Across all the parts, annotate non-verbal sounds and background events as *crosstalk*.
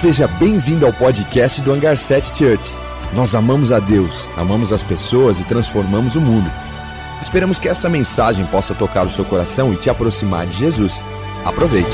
Seja bem-vindo ao podcast do Hangar 7 Church. Nós amamos a Deus, amamos as pessoas e transformamos o mundo. Esperamos que essa mensagem possa tocar o seu coração e te aproximar de Jesus. Aproveite.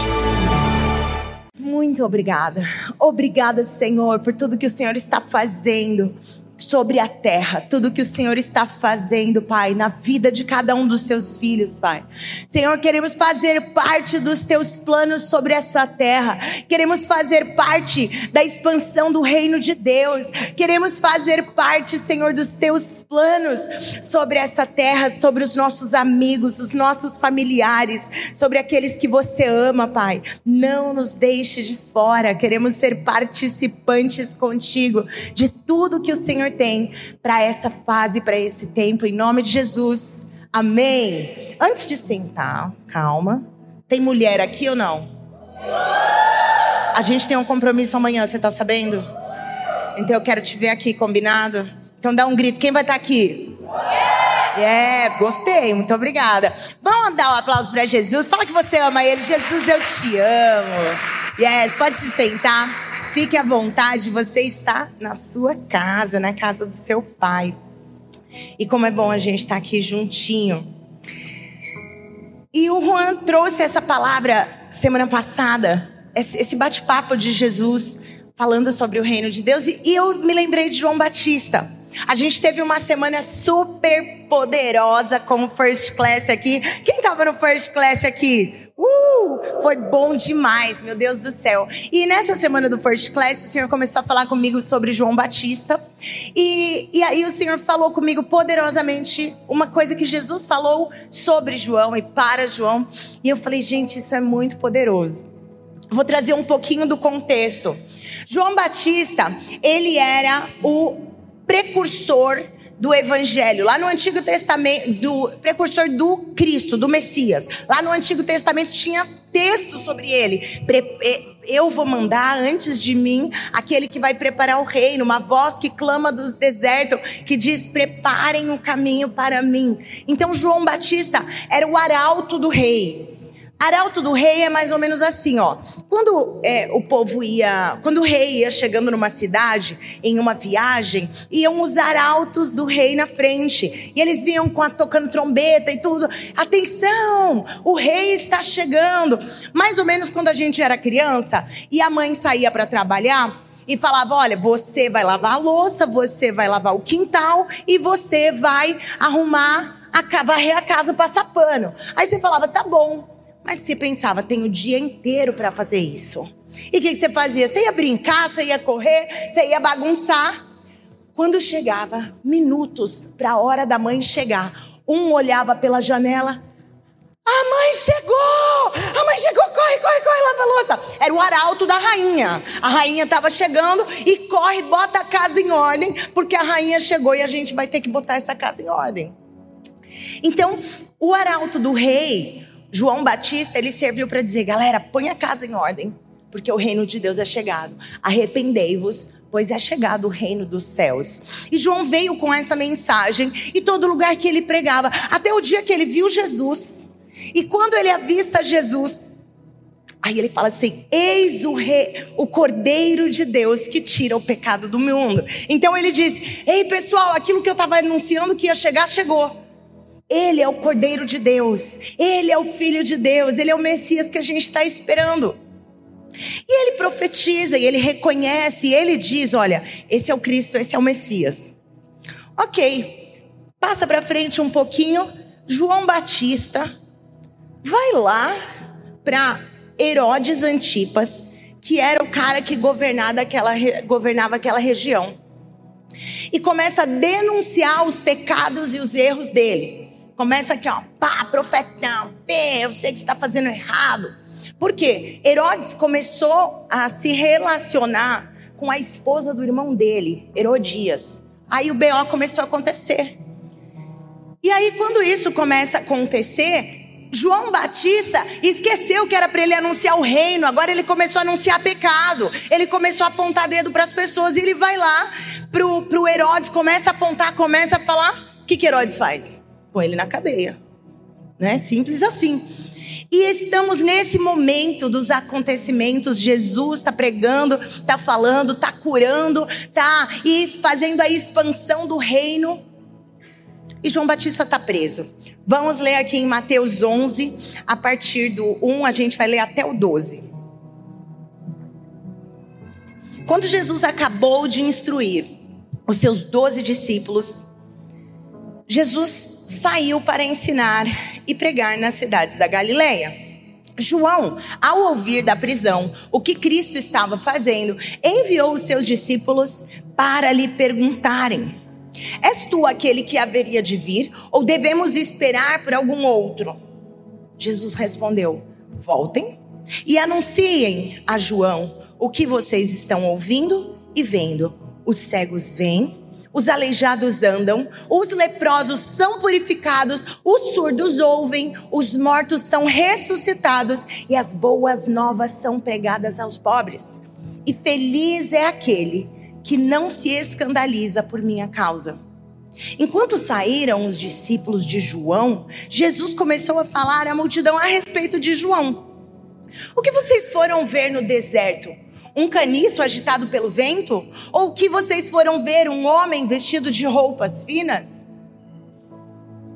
Muito obrigada. Obrigada, Senhor, por tudo que o Senhor está fazendo sobre a terra, tudo que o Senhor está fazendo, Pai, na vida de cada um dos seus filhos, Pai. Senhor, queremos fazer parte dos teus planos sobre essa terra. Queremos fazer parte da expansão do reino de Deus. Queremos fazer parte, Senhor, dos teus planos sobre essa terra, sobre os nossos amigos, os nossos familiares, sobre aqueles que você ama, Pai. Não nos deixe de fora. Queremos ser participantes contigo de tudo que o Senhor tem para essa fase, para esse tempo, em nome de Jesus. Amém. Antes de sentar, calma. Tem mulher aqui ou não? A gente tem um compromisso amanhã, você tá sabendo? Então eu quero te ver aqui, combinado? Então dá um grito. Quem vai estar tá aqui? Yeah, gostei, muito obrigada. Vamos dar um aplauso para Jesus. Fala que você ama ele. Jesus, eu te amo. Yes, pode se sentar. Fique à vontade, você está na sua casa, na casa do seu pai. E como é bom a gente estar aqui juntinho. E o Juan trouxe essa palavra semana passada, esse bate-papo de Jesus falando sobre o reino de Deus, e eu me lembrei de João Batista. A gente teve uma semana super poderosa como First Class aqui. Quem estava no First Class aqui? Uh, foi bom demais, meu Deus do céu. E nessa semana do First Class, o Senhor começou a falar comigo sobre João Batista. E, e aí o Senhor falou comigo poderosamente uma coisa que Jesus falou sobre João e para João. E eu falei, gente, isso é muito poderoso. Vou trazer um pouquinho do contexto. João Batista, ele era o precursor do evangelho, lá no Antigo Testamento, do precursor do Cristo, do Messias. Lá no Antigo Testamento tinha texto sobre ele. Eu vou mandar antes de mim aquele que vai preparar o reino, uma voz que clama do deserto, que diz: preparem o um caminho para mim. Então João Batista era o arauto do rei. Arauto do rei é mais ou menos assim, ó. Quando é, o povo ia, quando o rei ia chegando numa cidade, em uma viagem, iam os arautos do rei na frente. E eles vinham com a, tocando trombeta e tudo. Atenção, o rei está chegando. Mais ou menos quando a gente era criança e a mãe saía para trabalhar, e falava: olha, você vai lavar a louça, você vai lavar o quintal e você vai arrumar, a, varrer a casa, passar pano. Aí você falava: tá bom. Mas você pensava, tem o dia inteiro para fazer isso. E o que, que você fazia? Você ia brincar, você ia correr, você ia bagunçar. Quando chegava minutos para a hora da mãe chegar, um olhava pela janela. A mãe chegou! A mãe chegou, corre, corre, corre, lava a louça. Era o arauto da rainha. A rainha estava chegando e corre, bota a casa em ordem, porque a rainha chegou e a gente vai ter que botar essa casa em ordem. Então, o arauto do rei João Batista, ele serviu para dizer: galera, põe a casa em ordem, porque o reino de Deus é chegado. Arrependei-vos, pois é chegado o reino dos céus. E João veio com essa mensagem e todo lugar que ele pregava, até o dia que ele viu Jesus. E quando ele avista Jesus, Aí ele fala assim: Eis o rei, o Cordeiro de Deus que tira o pecado do mundo. Então ele diz: Ei pessoal, aquilo que eu estava anunciando que ia chegar, chegou. Ele é o Cordeiro de Deus, ele é o Filho de Deus, ele é o Messias que a gente está esperando. E ele profetiza, e ele reconhece, e ele diz: Olha, esse é o Cristo, esse é o Messias. Ok, passa para frente um pouquinho. João Batista vai lá para Herodes Antipas, que era o cara que governava aquela, governava aquela região, e começa a denunciar os pecados e os erros dele. Começa aqui, ó, pá, profetão, pê, eu sei que você está fazendo errado. Por quê? Herodes começou a se relacionar com a esposa do irmão dele, Herodias. Aí o BO começou a acontecer. E aí, quando isso começa a acontecer, João Batista esqueceu que era para ele anunciar o reino, agora ele começou a anunciar pecado. Ele começou a apontar dedo para as pessoas e ele vai lá pro, pro Herodes, começa a apontar, começa a falar. O que, que Herodes faz? Põe ele na cadeia. Né? Simples assim. E estamos nesse momento dos acontecimentos. Jesus está pregando, está falando, está curando, está fazendo a expansão do reino. E João Batista está preso. Vamos ler aqui em Mateus 11, a partir do 1, a gente vai ler até o 12. Quando Jesus acabou de instruir os seus doze discípulos, Jesus saiu para ensinar e pregar nas cidades da Galileia. João, ao ouvir da prisão o que Cristo estava fazendo, enviou os seus discípulos para lhe perguntarem: És tu aquele que haveria de vir, ou devemos esperar por algum outro? Jesus respondeu: Voltem e anunciem a João o que vocês estão ouvindo e vendo. Os cegos vêm, os aleijados andam, os leprosos são purificados, os surdos ouvem, os mortos são ressuscitados e as boas novas são pregadas aos pobres. E feliz é aquele que não se escandaliza por minha causa. Enquanto saíram os discípulos de João, Jesus começou a falar à multidão a respeito de João. O que vocês foram ver no deserto? Um caniço agitado pelo vento? Ou que vocês foram ver um homem vestido de roupas finas?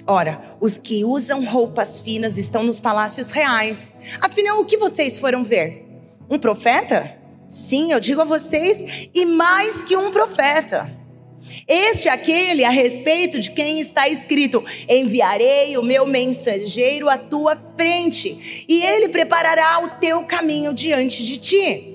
Ora, os que usam roupas finas estão nos palácios reais. Afinal, o que vocês foram ver? Um profeta? Sim, eu digo a vocês, e mais que um profeta. Este é aquele a respeito de quem está escrito: Enviarei o meu mensageiro à tua frente, e ele preparará o teu caminho diante de ti.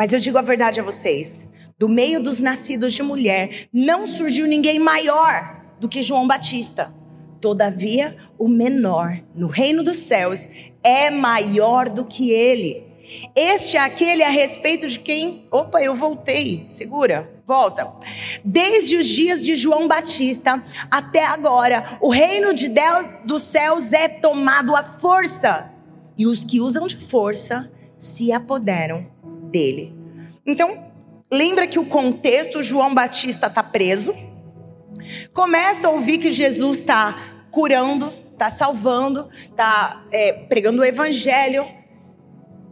Mas eu digo a verdade a vocês: do meio dos nascidos de mulher, não surgiu ninguém maior do que João Batista. Todavia, o menor no reino dos céus é maior do que ele. Este é aquele a respeito de quem. Opa, eu voltei. Segura, volta. Desde os dias de João Batista até agora, o reino de Deus dos céus é tomado à força. E os que usam de força se apoderam dele. Então, lembra que o contexto, João Batista está preso, começa a ouvir que Jesus está curando, está salvando, está é, pregando o evangelho,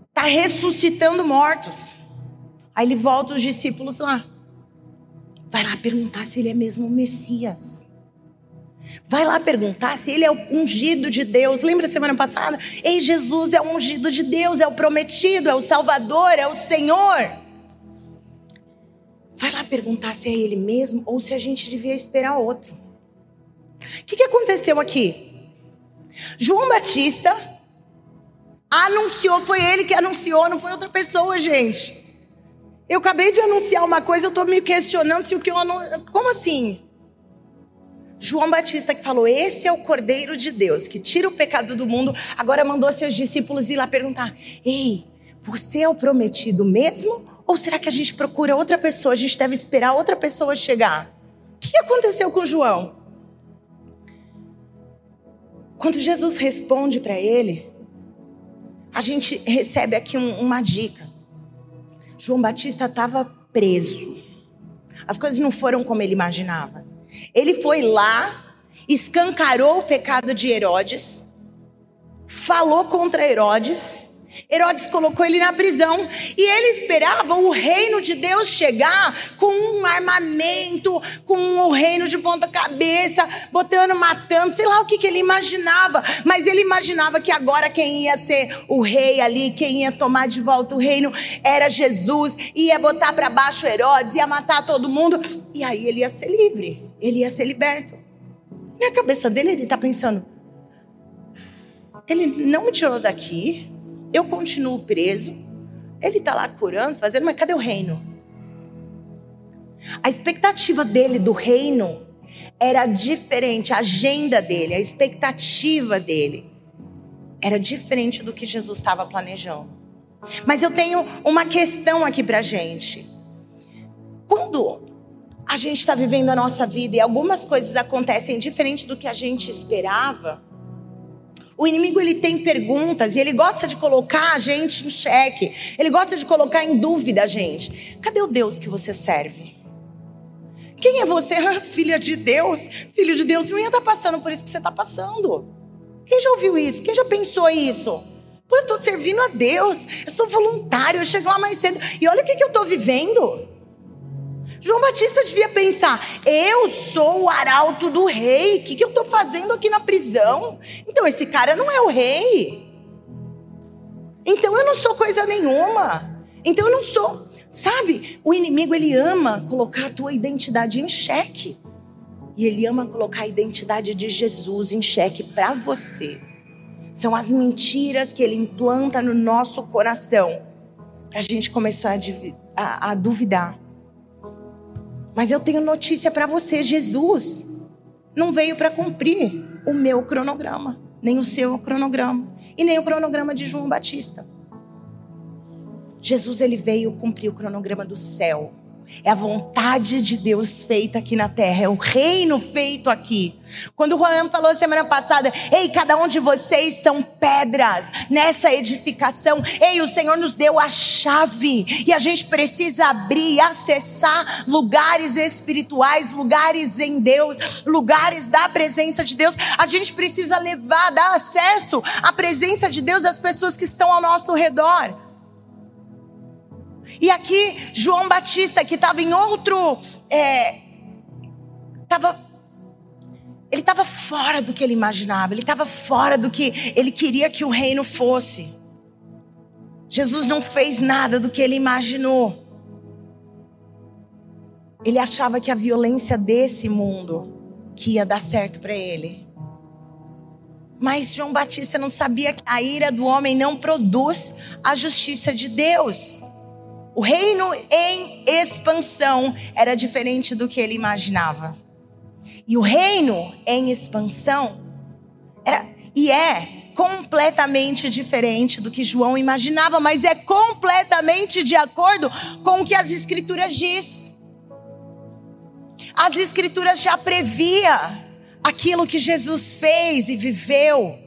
está ressuscitando mortos. Aí ele volta os discípulos lá. Vai lá perguntar se ele é mesmo o Messias. Vai lá perguntar se ele é o ungido de Deus. Lembra semana passada? Ei, Jesus é o ungido de Deus, é o prometido, é o Salvador, é o Senhor. Vai lá perguntar se é ele mesmo ou se a gente devia esperar outro. O que, que aconteceu aqui? João Batista anunciou, foi ele que anunciou, não foi outra pessoa, gente. Eu acabei de anunciar uma coisa, eu estou me questionando se o que eu anuncio. Como assim? João Batista que falou: Esse é o Cordeiro de Deus que tira o pecado do mundo. Agora mandou seus discípulos ir lá perguntar: Ei, você é o prometido mesmo? Ou será que a gente procura outra pessoa? A gente deve esperar outra pessoa chegar? O que aconteceu com João? Quando Jesus responde para ele, a gente recebe aqui um, uma dica. João Batista estava preso. As coisas não foram como ele imaginava. Ele foi lá, escancarou o pecado de Herodes, falou contra Herodes. Herodes colocou ele na prisão e ele esperava o reino de Deus chegar com um armamento, com o reino de ponta cabeça, botando, matando, sei lá o que, que ele imaginava, mas ele imaginava que agora quem ia ser o rei ali, quem ia tomar de volta o reino era Jesus, ia botar para baixo Herodes, ia matar todo mundo e aí ele ia ser livre ele ia ser liberto. Na cabeça dele, ele está pensando: ele não me tirou daqui, eu continuo preso, ele está lá curando, fazendo, mas cadê o reino? A expectativa dele do reino era diferente, a agenda dele, a expectativa dele era diferente do que Jesus estava planejando. Mas eu tenho uma questão aqui para gente. Quando a gente está vivendo a nossa vida e algumas coisas acontecem diferente do que a gente esperava, o inimigo ele tem perguntas e ele gosta de colocar a gente em xeque. Ele gosta de colocar em dúvida a gente. Cadê o Deus que você serve? Quem é você? *laughs* Ah, filha de Deus. Filho de Deus não ia estar passando por isso que você está passando. Quem já ouviu isso? Quem já pensou isso? Pô, eu estou servindo a Deus, eu sou voluntário, eu chego lá mais cedo. E olha o que, que eu estou vivendo. João Batista devia pensar: eu sou o arauto do rei, o que, que eu estou fazendo aqui na prisão? Então esse cara não é o rei. Então eu não sou coisa nenhuma. Então eu não sou. Sabe, o inimigo ele ama colocar a tua identidade em xeque. E ele ama colocar a identidade de Jesus em xeque para você. São as mentiras que ele implanta no nosso coração para a gente começar a, a, a duvidar. Mas eu tenho notícia para você: Jesus não veio para cumprir o meu cronograma, nem o seu cronograma, e nem o cronograma de João Batista. Jesus ele veio cumprir o cronograma do céu. É a vontade de Deus feita aqui na terra, é o reino feito aqui. Quando o Juan falou semana passada, ei, cada um de vocês são pedras nessa edificação. Ei, o Senhor nos deu a chave e a gente precisa abrir e acessar lugares espirituais, lugares em Deus, lugares da presença de Deus. A gente precisa levar, dar acesso à presença de Deus às pessoas que estão ao nosso redor. E aqui, João Batista, que estava em outro. É, tava, ele estava fora do que ele imaginava, ele estava fora do que ele queria que o reino fosse. Jesus não fez nada do que ele imaginou. Ele achava que a violência desse mundo que ia dar certo para ele. Mas João Batista não sabia que a ira do homem não produz a justiça de Deus. O reino em expansão era diferente do que ele imaginava. E o reino em expansão era e é completamente diferente do que João imaginava, mas é completamente de acordo com o que as escrituras diz. As escrituras já previa aquilo que Jesus fez e viveu.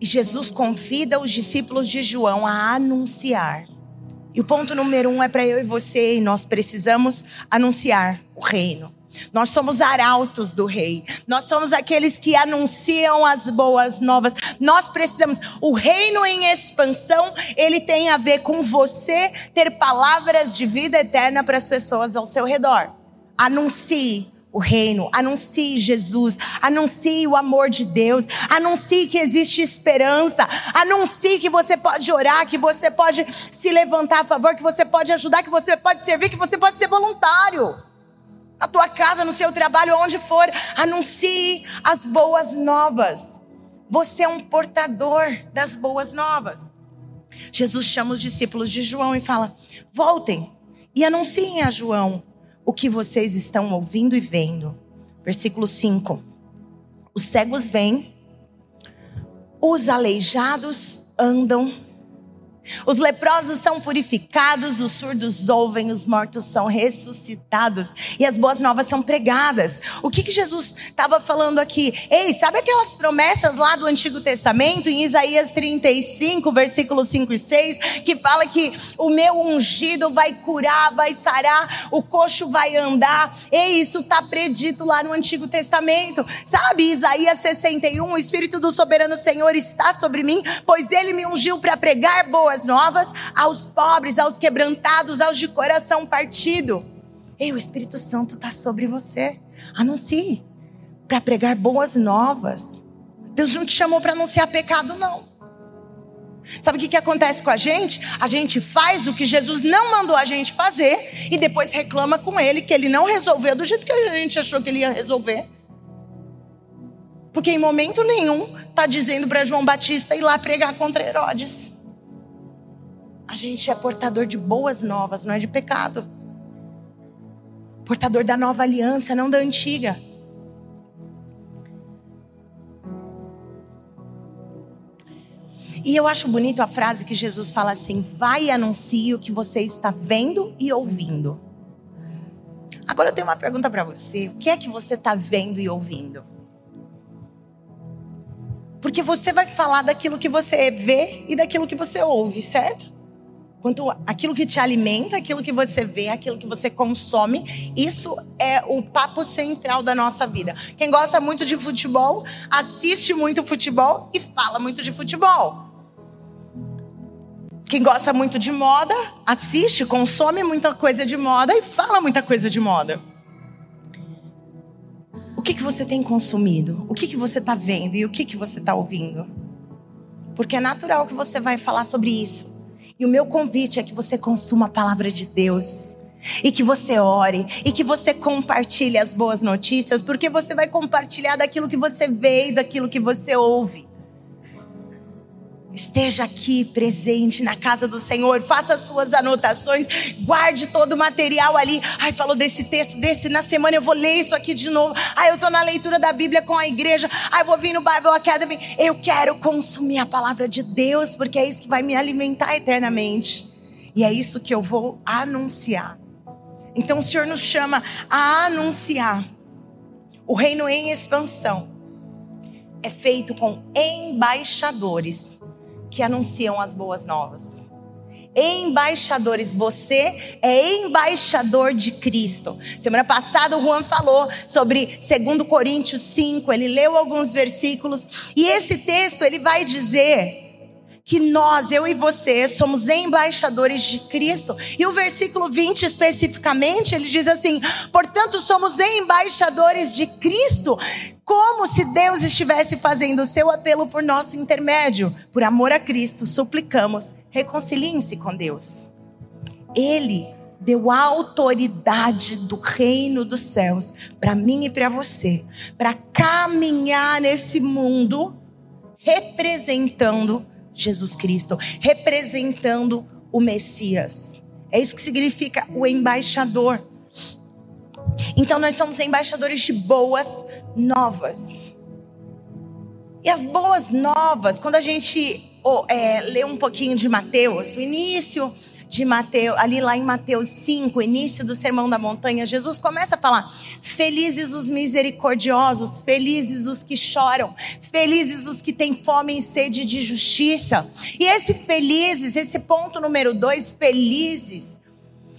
E Jesus convida os discípulos de João a anunciar e o ponto número um é para eu e você, e nós precisamos anunciar o reino. Nós somos arautos do rei. Nós somos aqueles que anunciam as boas novas. Nós precisamos. O reino em expansão, ele tem a ver com você ter palavras de vida eterna para as pessoas ao seu redor. Anuncie o reino, anuncie Jesus, anuncie o amor de Deus, anuncie que existe esperança, anuncie que você pode orar, que você pode se levantar a favor, que você pode ajudar, que você pode servir, que você pode ser voluntário. Na tua casa, no seu trabalho, onde for, anuncie as boas novas. Você é um portador das boas novas. Jesus chama os discípulos de João e fala: voltem e anunciem a João o que vocês estão ouvindo e vendo. Versículo 5. Os cegos vêm, os aleijados andam os leprosos são purificados, os surdos ouvem, os mortos são ressuscitados e as boas novas são pregadas. O que, que Jesus estava falando aqui? Ei, sabe aquelas promessas lá do Antigo Testamento, em Isaías 35, versículos 5 e 6, que fala que o meu ungido vai curar, vai sarar, o coxo vai andar. Ei, isso está predito lá no Antigo Testamento. Sabe, Isaías 61, o Espírito do Soberano Senhor está sobre mim, pois ele me ungiu para pregar boas boas novas aos pobres, aos quebrantados, aos de coração partido. Ei, o Espírito Santo está sobre você. Anuncie para pregar boas novas. Deus não te chamou para anunciar pecado, não. Sabe o que, que acontece com a gente? A gente faz o que Jesus não mandou a gente fazer e depois reclama com ele que ele não resolveu do jeito que a gente achou que ele ia resolver. Porque em momento nenhum está dizendo para João Batista ir lá pregar contra Herodes. A gente é portador de boas novas, não é de pecado. Portador da nova aliança, não da antiga. E eu acho bonito a frase que Jesus fala assim: vai e anuncie o que você está vendo e ouvindo. Agora eu tenho uma pergunta para você: o que é que você está vendo e ouvindo? Porque você vai falar daquilo que você vê e daquilo que você ouve, certo? Quanto aquilo que te alimenta, aquilo que você vê, aquilo que você consome, isso é o papo central da nossa vida. Quem gosta muito de futebol, assiste muito futebol e fala muito de futebol. Quem gosta muito de moda, assiste, consome muita coisa de moda e fala muita coisa de moda. O que, que você tem consumido? O que, que você está vendo e o que, que você está ouvindo? Porque é natural que você vai falar sobre isso. E o meu convite é que você consuma a palavra de Deus. E que você ore, e que você compartilhe as boas notícias, porque você vai compartilhar daquilo que você vê e daquilo que você ouve. Esteja aqui presente na casa do Senhor, faça suas anotações, guarde todo o material ali. Ai, falou desse texto, desse, na semana eu vou ler isso aqui de novo. Ai, eu estou na leitura da Bíblia com a igreja. Ai, vou vir no Bible Academy. Eu quero consumir a palavra de Deus, porque é isso que vai me alimentar eternamente. E é isso que eu vou anunciar. Então o Senhor nos chama a anunciar o reino em expansão. É feito com embaixadores que anunciam as boas novas. Embaixadores, você é embaixador de Cristo. Semana passada o Juan falou sobre 2 Coríntios 5, ele leu alguns versículos, e esse texto ele vai dizer que nós, eu e você, somos embaixadores de Cristo. E o versículo 20 especificamente, ele diz assim: portanto, somos embaixadores de Cristo, como se Deus estivesse fazendo o seu apelo por nosso intermédio. Por amor a Cristo, suplicamos, reconciliem-se com Deus. Ele deu a autoridade do reino dos céus para mim e para você, para caminhar nesse mundo representando Jesus Cristo, representando o Messias. É isso que significa o embaixador. Então nós somos embaixadores de boas novas. E as boas novas, quando a gente oh, é, lê um pouquinho de Mateus, o início de Mateus, ali lá em Mateus 5, início do Sermão da Montanha, Jesus começa a falar: Felizes os misericordiosos, felizes os que choram, felizes os que têm fome e sede de justiça. E esse felizes, esse ponto número dois, felizes,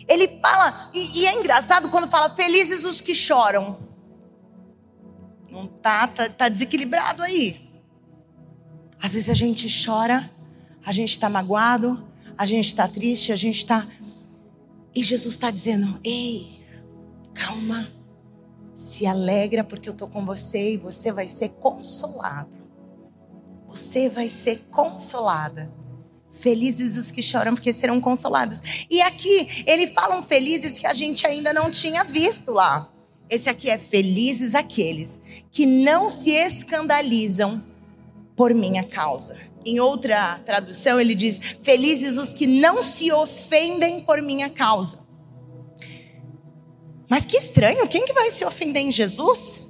ele fala, e, e é engraçado quando fala felizes os que choram. Não tá, tá, tá desequilibrado aí. Às vezes a gente chora, a gente está magoado, a gente está triste, a gente está. E Jesus está dizendo: ei, calma, se alegra porque eu estou com você e você vai ser consolado. Você vai ser consolada. Felizes os que choram, porque serão consolados. E aqui, ele fala um felizes que a gente ainda não tinha visto lá. Esse aqui é felizes aqueles que não se escandalizam por minha causa. Em outra tradução, ele diz: Felizes os que não se ofendem por minha causa. Mas que estranho, quem que vai se ofender em Jesus?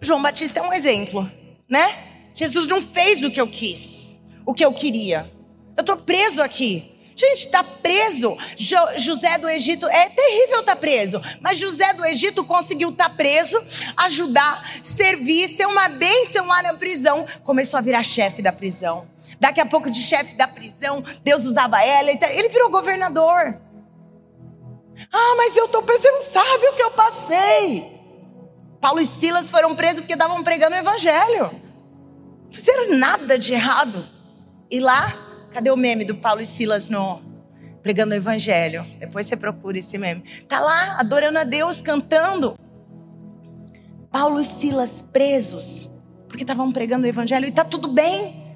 João Batista é um exemplo, né? Jesus não fez o que eu quis, o que eu queria. Eu estou preso aqui. Gente, está preso. Jo, José do Egito, é terrível estar tá preso, mas José do Egito conseguiu estar tá preso, ajudar, servir, ser uma bênção lá na prisão. Começou a virar chefe da prisão. Daqui a pouco, de chefe da prisão, Deus usava ela. Ele virou governador. Ah, mas eu estou preso, você não sabe o que eu passei. Paulo e Silas foram presos porque estavam pregando o evangelho. Não fizeram nada de errado. E lá Cadê o meme do Paulo e Silas no pregando o evangelho? Depois você procura esse meme. Tá lá adorando a Deus, cantando. Paulo e Silas presos porque estavam pregando o evangelho e tá tudo bem.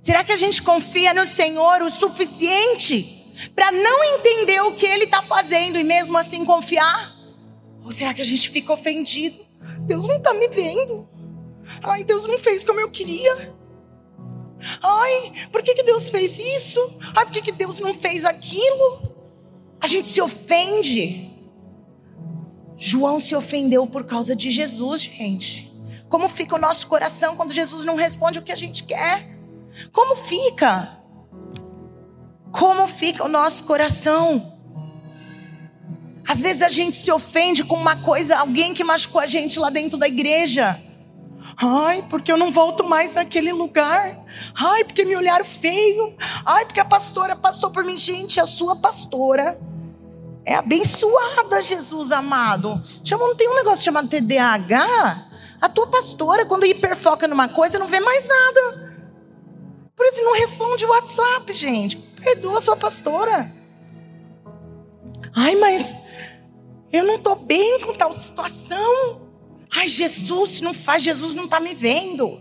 Será que a gente confia no Senhor o suficiente para não entender o que ele está fazendo e mesmo assim confiar? Ou será que a gente fica ofendido? Deus não está me vendo. Ai, Deus não fez como eu queria. Ai, por que, que Deus fez isso? Ai, por que, que Deus não fez aquilo? A gente se ofende. João se ofendeu por causa de Jesus, gente. Como fica o nosso coração quando Jesus não responde o que a gente quer? Como fica? Como fica o nosso coração? Às vezes a gente se ofende com uma coisa, alguém que machucou a gente lá dentro da igreja. Ai, porque eu não volto mais naquele lugar. Ai, porque me olharam feio. Ai, porque a pastora passou por mim. Gente, a sua pastora é abençoada, Jesus amado. Chama, não tem um negócio chamado TDAH? A tua pastora, quando hiperfoca numa coisa, não vê mais nada. Por isso não responde o WhatsApp, gente. Perdoa a sua pastora. Ai, mas eu não estou bem com tal situação. Ai, Jesus não faz, Jesus não está me vendo.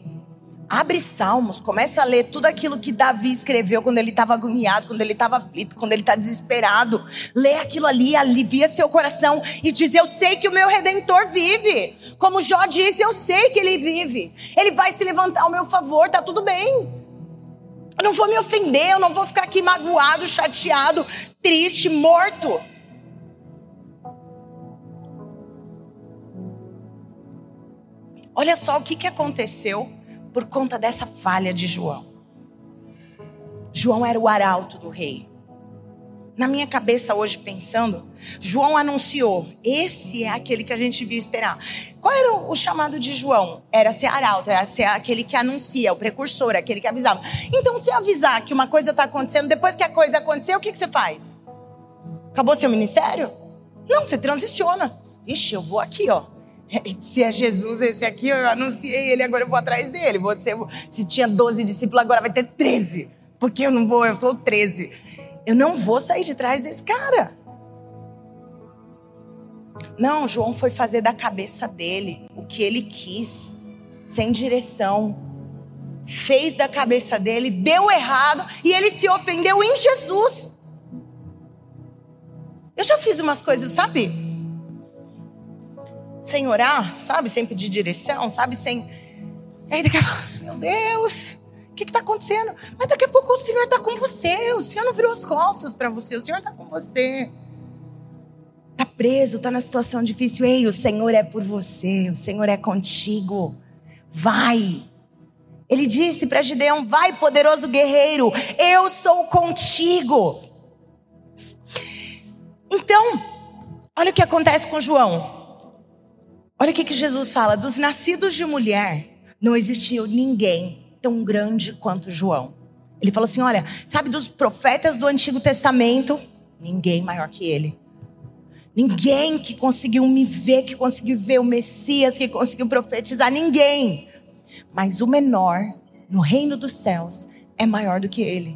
Abre Salmos, começa a ler tudo aquilo que Davi escreveu quando ele estava agoniado, quando ele estava aflito, quando ele está desesperado. Lê aquilo ali, alivia seu coração e diz: Eu sei que o meu redentor vive. Como Jó disse, eu sei que ele vive. Ele vai se levantar ao meu favor, tá tudo bem. Eu não vou me ofender, eu não vou ficar aqui magoado, chateado, triste, morto. Olha só o que, que aconteceu por conta dessa falha de João. João era o arauto do rei. Na minha cabeça hoje pensando, João anunciou: esse é aquele que a gente devia esperar. Qual era o chamado de João? Era ser arauto, era ser aquele que anuncia, o precursor, aquele que avisava. Então, se avisar que uma coisa está acontecendo, depois que a coisa aconteceu, o que, que você faz? Acabou seu ministério? Não, você transiciona. Ixi, eu vou aqui, ó. Se é Jesus esse aqui, eu anunciei ele, agora eu vou atrás dele. Ser, se tinha 12 discípulos, agora vai ter 13. Porque eu não vou, eu sou 13. Eu não vou sair de trás desse cara. Não, João foi fazer da cabeça dele o que ele quis, sem direção. Fez da cabeça dele, deu errado e ele se ofendeu em Jesus. Eu já fiz umas coisas, sabe? Sem orar, sabe? Sem pedir direção, sabe? Sem. Aí daqui a pouco, meu Deus, o que está acontecendo? Mas daqui a pouco o Senhor está com você, o Senhor não virou as costas para você, o Senhor está com você. Está preso, está na situação difícil. Ei, o Senhor é por você, o Senhor é contigo. Vai. Ele disse para Gideão: Vai, poderoso guerreiro, eu sou contigo. Então, olha o que acontece com João. Olha o que, que Jesus fala: dos nascidos de mulher, não existiu ninguém tão grande quanto João. Ele falou assim: olha, sabe dos profetas do Antigo Testamento? Ninguém maior que ele. Ninguém que conseguiu me ver, que conseguiu ver o Messias, que conseguiu profetizar, ninguém. Mas o menor no reino dos céus é maior do que ele.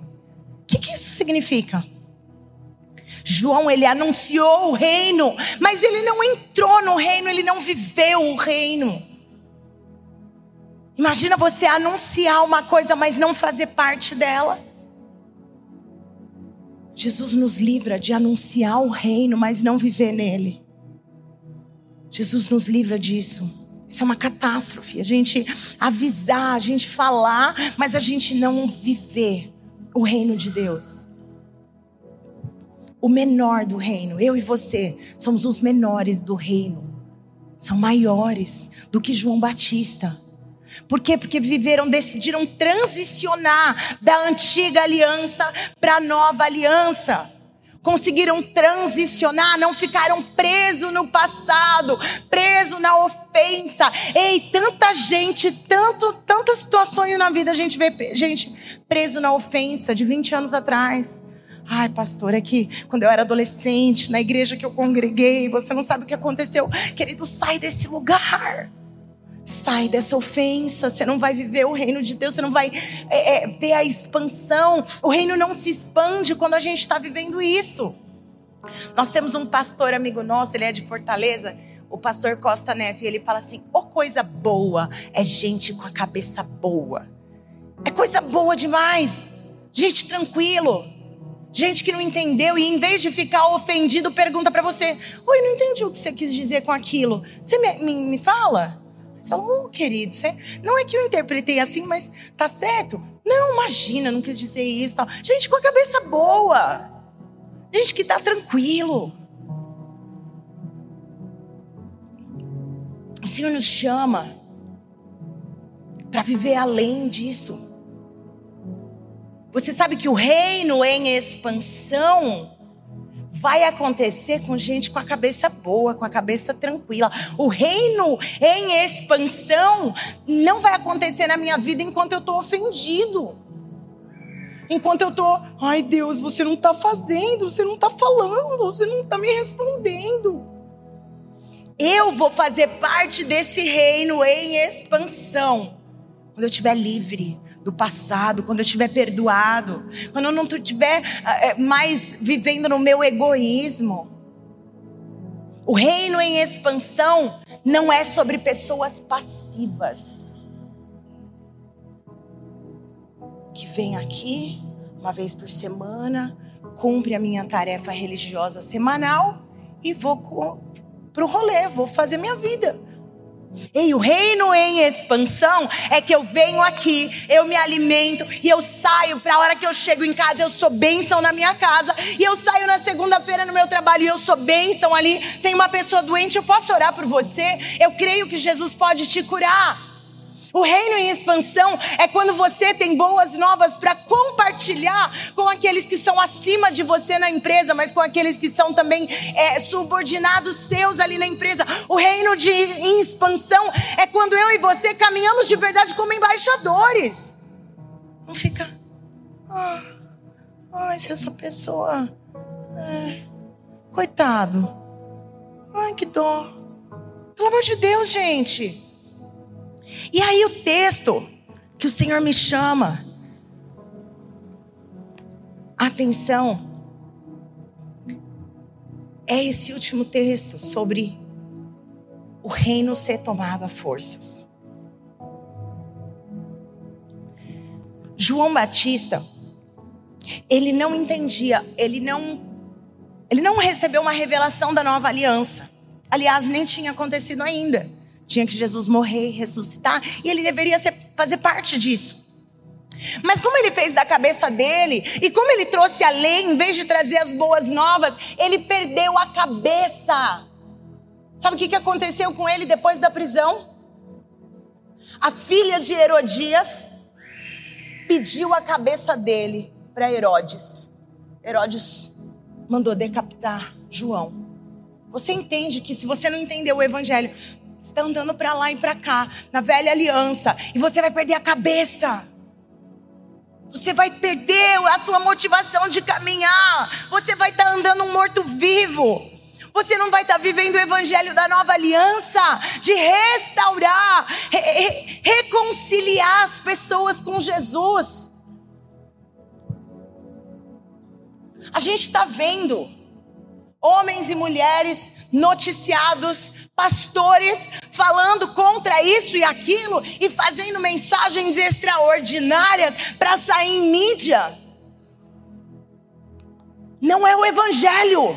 O que, que isso significa? João, ele anunciou o reino, mas ele não entrou no reino, ele não viveu o reino. Imagina você anunciar uma coisa, mas não fazer parte dela. Jesus nos livra de anunciar o reino, mas não viver nele. Jesus nos livra disso. Isso é uma catástrofe. A gente avisar, a gente falar, mas a gente não viver o reino de Deus o menor do reino. Eu e você somos os menores do reino. São maiores do que João Batista. Por quê? Porque viveram, decidiram transicionar da antiga aliança para a nova aliança. Conseguiram transicionar, não ficaram presos no passado, presos na ofensa. Ei, tanta gente, tanto, tantas situações na vida a gente vê gente preso na ofensa de 20 anos atrás. Ai, pastor, é que quando eu era adolescente, na igreja que eu congreguei, você não sabe o que aconteceu. Querido, sai desse lugar. Sai dessa ofensa. Você não vai viver o reino de Deus, você não vai é, é, ver a expansão. O reino não se expande quando a gente está vivendo isso. Nós temos um pastor amigo nosso, ele é de Fortaleza, o pastor Costa Neto, e ele fala assim: ô oh, coisa boa é gente com a cabeça boa. É coisa boa demais. Gente tranquilo Gente que não entendeu e em vez de ficar ofendido, pergunta para você: Oi, não entendi o que você quis dizer com aquilo. Você me, me, me fala? Você fala, oh, querido, você... não é que eu interpretei assim, mas tá certo? Não, imagina, não quis dizer isso. Tal. Gente com a cabeça boa. Gente que tá tranquilo. O Senhor nos chama para viver além disso. Você sabe que o reino em expansão vai acontecer com gente com a cabeça boa, com a cabeça tranquila. O reino em expansão não vai acontecer na minha vida enquanto eu estou ofendido. Enquanto eu estou, ai Deus, você não está fazendo, você não está falando, você não está me respondendo. Eu vou fazer parte desse reino em expansão. Quando eu estiver livre do passado, quando eu estiver perdoado, quando eu não estiver é, mais vivendo no meu egoísmo. O reino em expansão não é sobre pessoas passivas. Que vem aqui uma vez por semana, cumpre a minha tarefa religiosa semanal e vou para o rolê, vou fazer minha vida. Ei, o reino em expansão é que eu venho aqui, eu me alimento e eu saio para a hora que eu chego em casa, eu sou bênção na minha casa. E eu saio na segunda-feira no meu trabalho e eu sou bênção ali. Tem uma pessoa doente, eu posso orar por você. Eu creio que Jesus pode te curar. O reino em expansão é quando você tem boas novas para compartilhar com aqueles que são acima de você na empresa, mas com aqueles que são também é, subordinados seus ali na empresa. O reino de em expansão é quando eu e você caminhamos de verdade como embaixadores. Não fica. Ah, ai, se essa pessoa. É, coitado. Ai, que dó. Pelo amor de Deus, gente. E aí o texto que o Senhor me chama, atenção, é esse último texto sobre o reino ser tomado a forças. João Batista, ele não entendia, ele não ele não recebeu uma revelação da nova aliança. Aliás, nem tinha acontecido ainda. Tinha que Jesus morrer, ressuscitar, e ele deveria ser, fazer parte disso. Mas como ele fez da cabeça dele, e como ele trouxe a lei em vez de trazer as boas novas, ele perdeu a cabeça. Sabe o que aconteceu com ele depois da prisão? A filha de Herodias pediu a cabeça dele para Herodes. Herodes mandou decapitar João. Você entende que se você não entendeu o evangelho, você está andando para lá e para cá, na velha aliança, e você vai perder a cabeça. Você vai perder a sua motivação de caminhar. Você vai estar tá andando um morto-vivo. Você não vai estar tá vivendo o evangelho da nova aliança, de restaurar, re re reconciliar as pessoas com Jesus. A gente está vendo homens e mulheres noticiados pastores falando contra isso e aquilo e fazendo mensagens extraordinárias para sair em mídia. Não é o evangelho.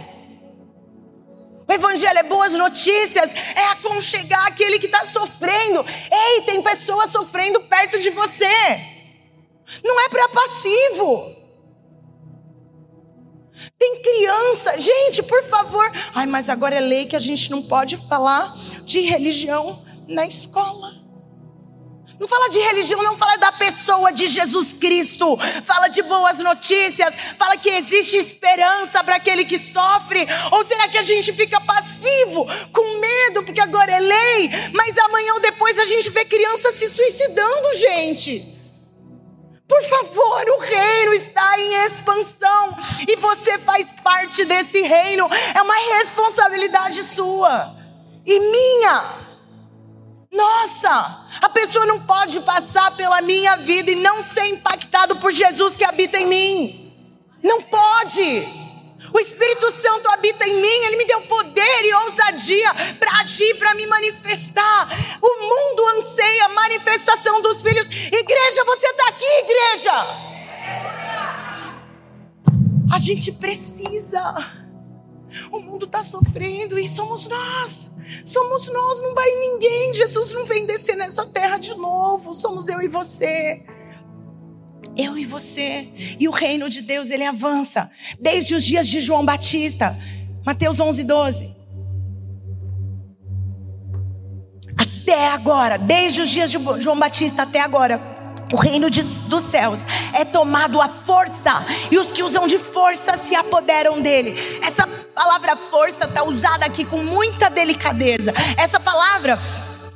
O evangelho é boas notícias, é aconchegar aquele que está sofrendo. Ei, tem pessoas sofrendo perto de você. Não é para passivo. Tem criança, gente, por favor. Ai, mas agora é lei que a gente não pode falar de religião na escola. Não fala de religião, não fala da pessoa de Jesus Cristo. Fala de boas notícias. Fala que existe esperança para aquele que sofre. Ou será que a gente fica passivo, com medo, porque agora é lei, mas amanhã ou depois a gente vê criança se suicidando, gente? Por favor, o reino está em expansão e você faz parte desse reino. É uma responsabilidade sua e minha. Nossa, a pessoa não pode passar pela minha vida e não ser impactado por Jesus que habita em mim. Não pode. O Espírito Santo habita em mim, ele me deu poder e ousadia para agir, para me manifestar. O mundo anseia a manifestação dos filhos. Igreja, você está aqui, igreja. A gente precisa. O mundo está sofrendo e somos nós. Somos nós, não vai ninguém. Jesus não vem descer nessa terra de novo. Somos eu e você eu e você. E o reino de Deus, ele avança desde os dias de João Batista. Mateus 11, 12. Até agora, desde os dias de João Batista até agora, O reino de, dos céus é tomado à força e os que usam de força se apoderam dele. Essa palavra força está usada aqui com muita delicadeza. Essa palavra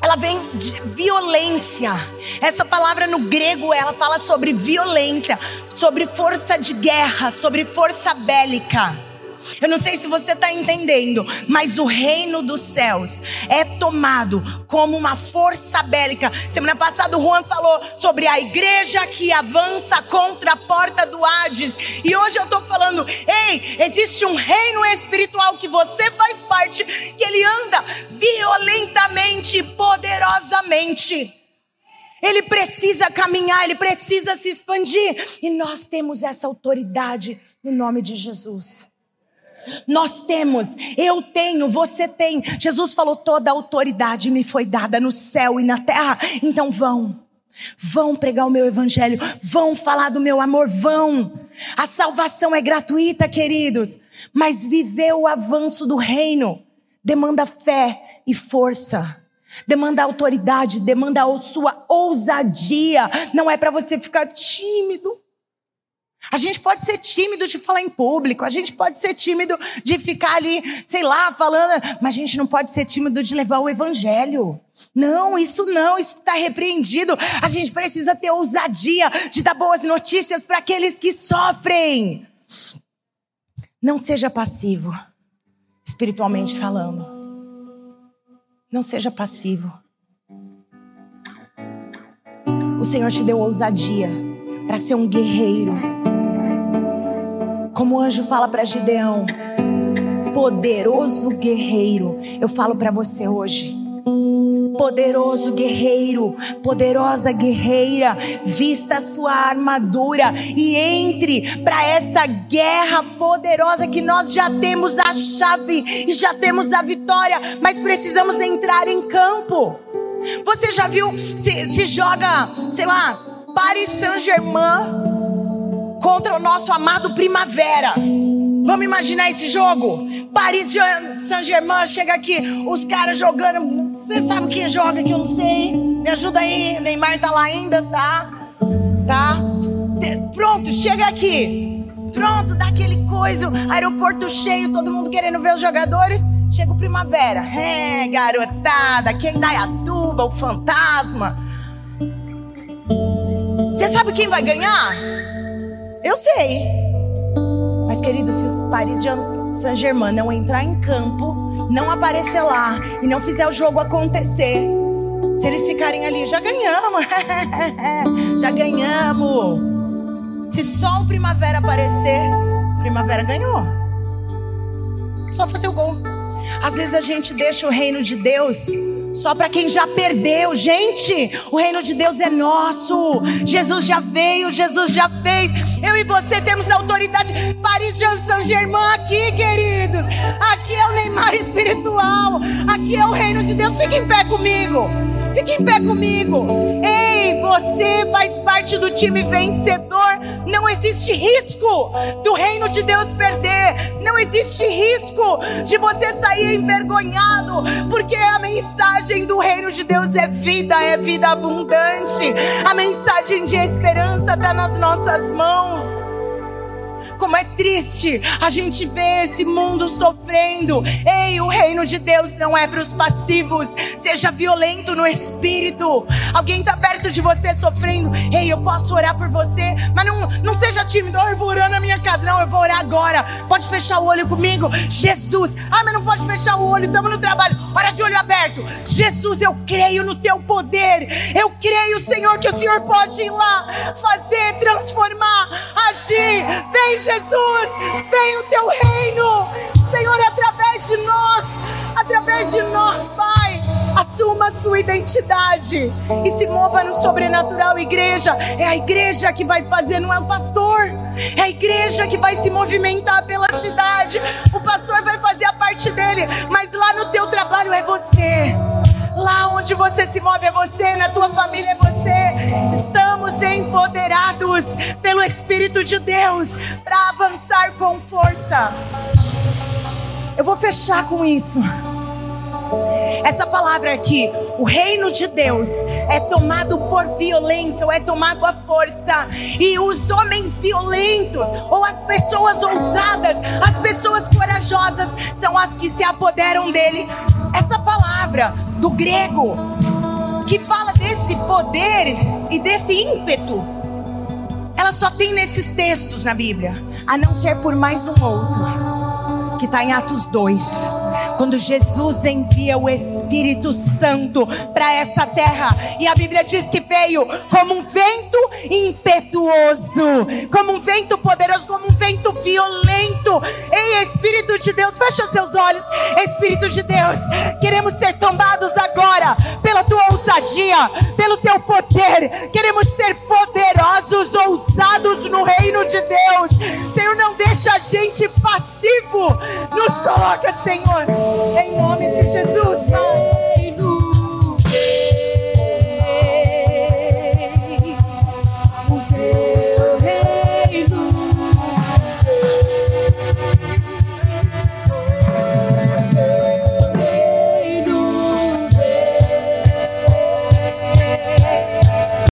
ela vem de violência. Essa palavra no grego ela fala sobre violência, sobre força de guerra, sobre força bélica. Eu não sei se você está entendendo, mas o reino dos céus é tomado como uma força bélica. Semana passada o Juan falou sobre a igreja que avança contra a porta do Hades. E hoje eu estou falando, ei, existe um reino espiritual que você faz parte, que ele anda violentamente, poderosamente. Ele precisa caminhar, ele precisa se expandir. E nós temos essa autoridade no nome de Jesus. Nós temos, eu tenho, você tem. Jesus falou: toda a autoridade me foi dada no céu e na terra. Então vão, vão pregar o meu evangelho, vão falar do meu amor, vão. A salvação é gratuita, queridos, mas viver o avanço do reino demanda fé e força. Demanda autoridade, demanda a sua ousadia. Não é para você ficar tímido. A gente pode ser tímido de falar em público, a gente pode ser tímido de ficar ali, sei lá, falando, mas a gente não pode ser tímido de levar o evangelho. Não, isso não, isso está repreendido. A gente precisa ter ousadia de dar boas notícias para aqueles que sofrem. Não seja passivo, espiritualmente falando. Não seja passivo. O Senhor te deu ousadia para ser um guerreiro como o anjo fala para Gideão, poderoso guerreiro, eu falo para você hoje. Poderoso guerreiro, poderosa guerreira, vista a sua armadura e entre para essa guerra poderosa que nós já temos a chave e já temos a vitória, mas precisamos entrar em campo. Você já viu se, se joga, sei lá, Paris Saint-Germain contra o nosso amado Primavera. Vamos imaginar esse jogo? Paris Saint-Germain chega aqui, os caras jogando. Você sabe quem joga que eu não sei? Me ajuda aí, Neymar tá lá ainda, tá? Tá? Pronto, chega aqui. Pronto, dá aquele coisa, aeroporto cheio, todo mundo querendo ver os jogadores. Chega o Primavera. É, garotada, quem dá a tuba, o fantasma. Você sabe quem vai ganhar? Eu sei. Mas, querido, se os Paris Saint-Germain não entrar em campo, não aparecer lá e não fizer o jogo acontecer, se eles ficarem ali, já ganhamos. *laughs* já ganhamos. Se só o Primavera aparecer, Primavera ganhou. Só fazer o gol. Às vezes a gente deixa o reino de Deus só para quem já perdeu. Gente, o reino de Deus é nosso. Jesus já veio, Jesus já fez. Eu e você temos autoridade. Paris Saint-Germain aqui, queridos. Aqui é o Neymar espiritual. Aqui é o reino de Deus. Fique em pé comigo. Fique em pé comigo. Você faz parte do time vencedor. Não existe risco do reino de Deus perder. Não existe risco de você sair envergonhado, porque a mensagem do reino de Deus é vida, é vida abundante. A mensagem de esperança está nas nossas mãos como é triste a gente ver esse mundo sofrendo. Ei, o reino de Deus não é para os passivos. Seja violento no espírito. Alguém está perto de você sofrendo. Ei, eu posso orar por você, mas não, não seja tímido. Eu vou orar na minha casa. Não, eu vou orar agora. Pode fechar o olho comigo. Jesus. Ah, mas não pode fechar o olho. Estamos no trabalho. Hora de olho aberto. Jesus, eu creio no teu poder. Eu creio, Senhor, que o Senhor pode ir lá fazer, transformar, agir. Vem, Jesus. Jesus, vem o teu reino, Senhor, através de nós, através de nós, Pai. Assuma a sua identidade e se mova no sobrenatural, igreja. É a igreja que vai fazer, não é o pastor. É a igreja que vai se movimentar pela cidade. O pastor vai fazer a parte dele, mas lá no teu trabalho é você. Lá onde você se move é você, na tua família é você. Estamos empoderados pelo Espírito de Deus para avançar com força. Eu vou fechar com isso. Essa palavra aqui, o reino de Deus é tomado por violência, ou é tomado à força. E os homens violentos, ou as pessoas ousadas, as pessoas corajosas, são as que se apoderam dele. Essa palavra do grego, que fala desse poder e desse ímpeto, ela só tem nesses textos na Bíblia, a não ser por mais um outro, que está em Atos 2 quando Jesus envia o Espírito Santo para essa terra. E a Bíblia diz que veio como um vento impetuoso, como um vento poderoso, como um vento violento. Ei, Espírito de Deus, fecha seus olhos. Espírito de Deus, queremos ser tombados agora pela tua ousadia, pelo teu poder. Queremos ser poderosos, ousados no reino de Deus. Senhor, não deixa a gente passivo. Nos coloca, Senhor, em nome de Jesus, Pai.